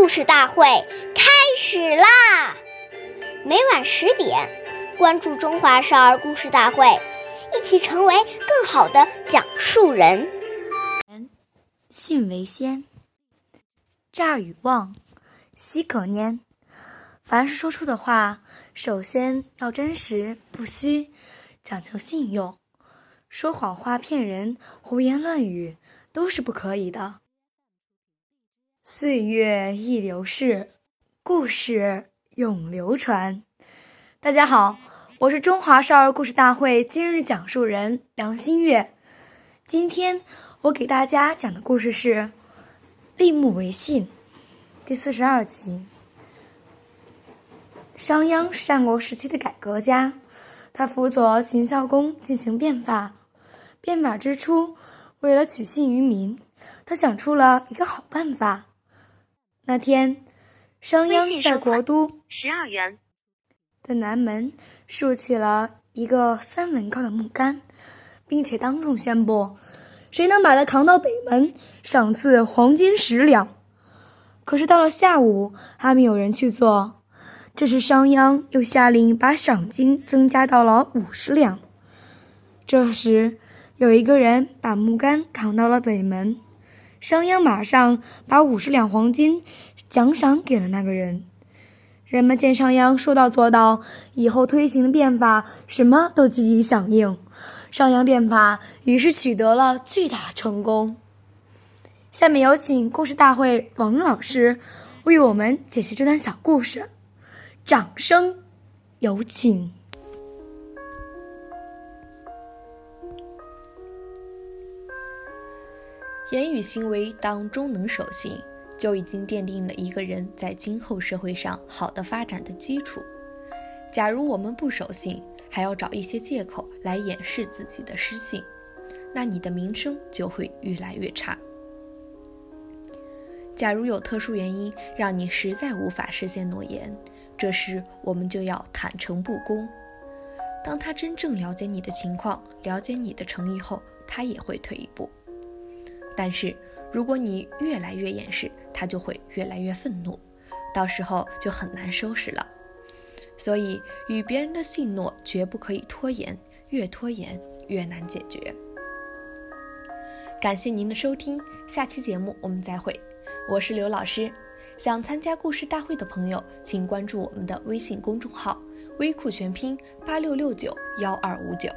故事大会开始啦！每晚十点，关注《中华少儿故事大会》，一起成为更好的讲述人。信为先，诈与妄，奚可拈？凡是说出的话，首先要真实不虚，讲究信用。说谎话骗人、胡言乱语都是不可以的。岁月易流逝，故事永流传。大家好，我是中华少儿故事大会今日讲述人梁新月。今天我给大家讲的故事是《立木为信》第四十二集。商鞅是战国时期的改革家，他辅佐秦孝公进行变法。变法之初，为了取信于民，他想出了一个好办法。那天，商鞅在国都十二元的南门竖起了一个三文高的木杆，并且当众宣布，谁能把它扛到北门，赏赐黄金十两。可是到了下午，还没有人去做。这时，商鞅又下令把赏金增加到了五十两。这时，有一个人把木杆扛到了北门，商鞅马上把五十两黄金奖赏给了那个人。人们见商鞅说到做到，以后推行的变法什么都积极响应，商鞅变法于是取得了巨大成功。下面有请故事大会王老师为我们解析这段小故事，掌声有请。言语行为当中能守信，就已经奠定了一个人在今后社会上好的发展的基础。假如我们不守信，还要找一些借口来掩饰自己的失信，那你的名声就会越来越差。假如有特殊原因让你实在无法实现诺言，这时我们就要坦诚不公。当他真正了解你的情况，了解你的诚意后，他也会退一步。但是，如果你越来越掩饰，他就会越来越愤怒，到时候就很难收拾了。所以，与别人的信诺绝不可以拖延，越拖延越难解决。感谢您的收听，下期节目我们再会。我是刘老师，想参加故事大会的朋友，请关注我们的微信公众号“微库全拼八六六九幺二五九”。